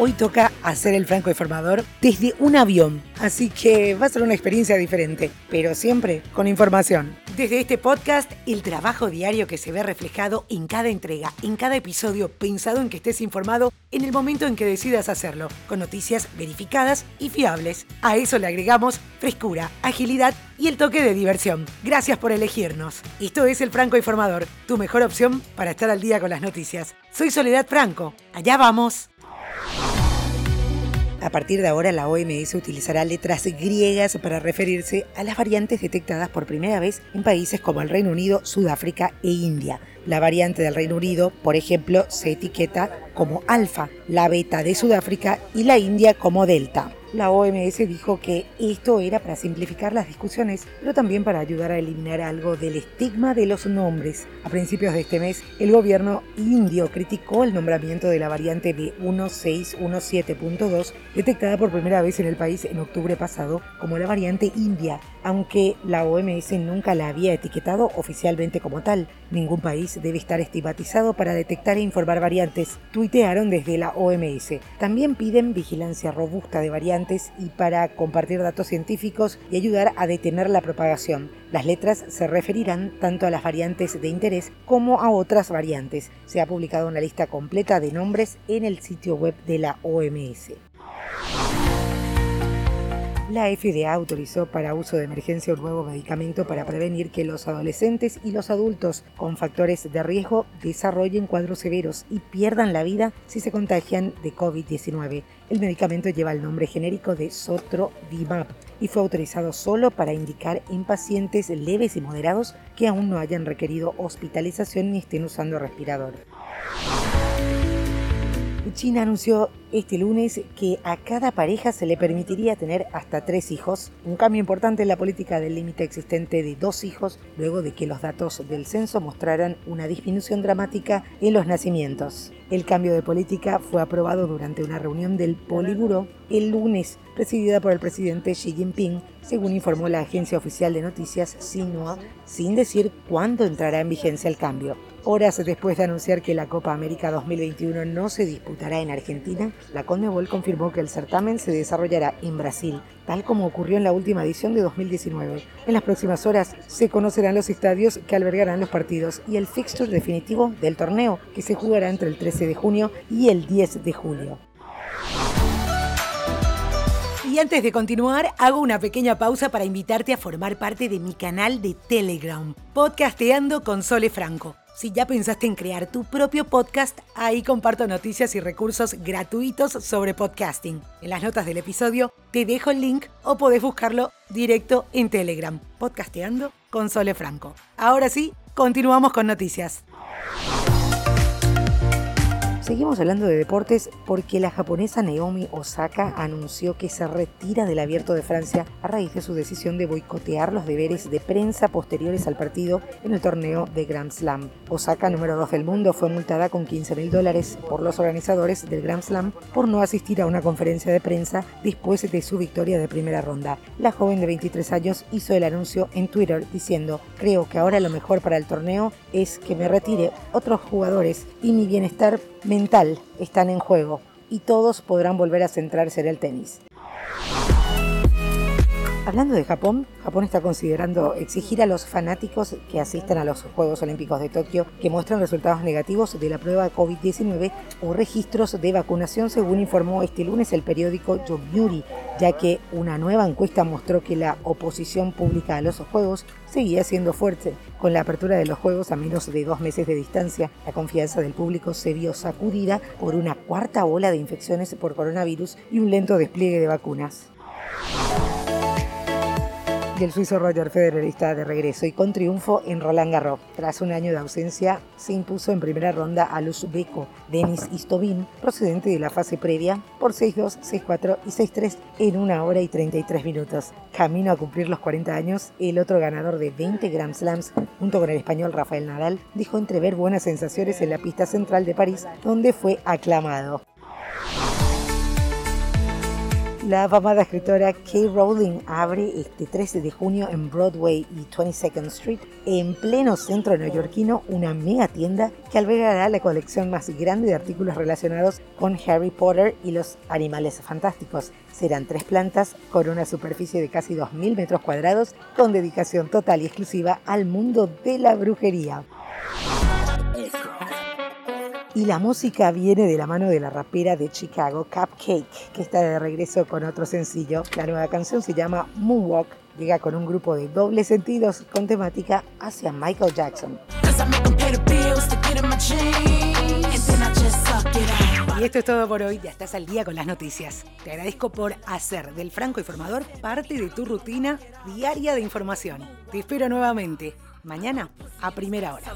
hoy toca hacer el franco informador desde un avión, así que va a ser una experiencia diferente, pero siempre con información. Desde este podcast, el trabajo diario que se ve reflejado en cada entrega, en cada episodio, pensado en que estés informado en el momento en que decidas hacerlo, con noticias verificadas y fiables. A eso le agregamos frescura, agilidad y el toque de diversión. Gracias por elegirnos. Esto es El Franco Informador, tu mejor opción para estar al día con las noticias. Soy Soledad Franco. Allá vamos. A partir de ahora, la OMS utilizará letras griegas para referirse a las variantes detectadas por primera vez en países como el Reino Unido, Sudáfrica e India. La variante del Reino Unido, por ejemplo, se etiqueta como alfa, la beta de Sudáfrica y la India como delta. La OMS dijo que esto era para simplificar las discusiones, pero también para ayudar a eliminar algo del estigma de los nombres. A principios de este mes, el gobierno indio criticó el nombramiento de la variante B1617.2, detectada por primera vez en el país en octubre pasado como la variante india, aunque la OMS nunca la había etiquetado oficialmente como tal. Ningún país debe estar estigmatizado para detectar e informar variantes, tuitearon desde la OMS. También piden vigilancia robusta de variantes y para compartir datos científicos y ayudar a detener la propagación. Las letras se referirán tanto a las variantes de interés como a otras variantes. Se ha publicado una lista completa de nombres en el sitio web de la OMS. La FDA autorizó para uso de emergencia un nuevo medicamento para prevenir que los adolescentes y los adultos con factores de riesgo desarrollen cuadros severos y pierdan la vida si se contagian de COVID-19. El medicamento lleva el nombre genérico de Sotrovimab y fue autorizado solo para indicar en pacientes leves y moderados que aún no hayan requerido hospitalización ni estén usando respirador. China anunció este lunes que a cada pareja se le permitiría tener hasta tres hijos, un cambio importante en la política del límite existente de dos hijos, luego de que los datos del censo mostraran una disminución dramática en los nacimientos. El cambio de política fue aprobado durante una reunión del Poliburo el lunes, presidida por el presidente Xi Jinping, según informó la agencia oficial de noticias Xinhua, sin decir cuándo entrará en vigencia el cambio. Horas después de anunciar que la Copa América 2021 no se disputará en Argentina, la Conmebol confirmó que el certamen se desarrollará en Brasil, tal como ocurrió en la última edición de 2019. En las próximas horas se conocerán los estadios que albergarán los partidos y el fixture definitivo del torneo, que se jugará entre el 13 de junio y el 10 de julio. Y antes de continuar, hago una pequeña pausa para invitarte a formar parte de mi canal de Telegram, Podcasteando con Sole Franco. Si ya pensaste en crear tu propio podcast, ahí comparto noticias y recursos gratuitos sobre podcasting. En las notas del episodio te dejo el link o podés buscarlo directo en Telegram, podcasteando con Sole Franco. Ahora sí, continuamos con noticias. Seguimos hablando de deportes porque la japonesa Naomi Osaka anunció que se retira del abierto de Francia a raíz de su decisión de boicotear los deberes de prensa posteriores al partido en el torneo de Grand Slam. Osaka, número 2 del mundo, fue multada con 15 mil dólares por los organizadores del Grand Slam por no asistir a una conferencia de prensa después de su victoria de primera ronda. La joven de 23 años hizo el anuncio en Twitter diciendo, creo que ahora lo mejor para el torneo es que me retire otros jugadores y mi bienestar mental están en juego y todos podrán volver a centrarse en el tenis. Hablando de Japón, Japón está considerando exigir a los fanáticos que asistan a los Juegos Olímpicos de Tokio que muestren resultados negativos de la prueba de COVID-19 o registros de vacunación, según informó este lunes el periódico Yomiuri, ya que una nueva encuesta mostró que la oposición pública a los Juegos seguía siendo fuerte. Con la apertura de los Juegos a menos de dos meses de distancia, la confianza del público se vio sacudida por una cuarta ola de infecciones por coronavirus y un lento despliegue de vacunas el suizo Roger Federer está de regreso y con triunfo en Roland Garros. Tras un año de ausencia, se impuso en primera ronda al uzbeco Denis Istobin, procedente de la fase previa, por 6-2, 6-4 y 6-3 en una hora y 33 minutos. Camino a cumplir los 40 años, el otro ganador de 20 Grand Slams, junto con el español Rafael Nadal, dijo entrever buenas sensaciones en la pista central de París, donde fue aclamado. La famada escritora Kay Rowling abre este 13 de junio en Broadway y 22nd Street, en pleno centro neoyorquino, una mega tienda que albergará la colección más grande de artículos relacionados con Harry Potter y los animales fantásticos. Serán tres plantas con una superficie de casi 2.000 metros cuadrados con dedicación total y exclusiva al mundo de la brujería. Y la música viene de la mano de la rapera de Chicago, Cupcake, que está de regreso con otro sencillo. La nueva canción se llama Moonwalk. Llega con un grupo de dobles sentidos con temática hacia Michael Jackson. Y esto es todo por hoy, ya estás al día con las noticias. Te agradezco por hacer del Franco Informador parte de tu rutina diaria de información. Te espero nuevamente mañana a primera hora.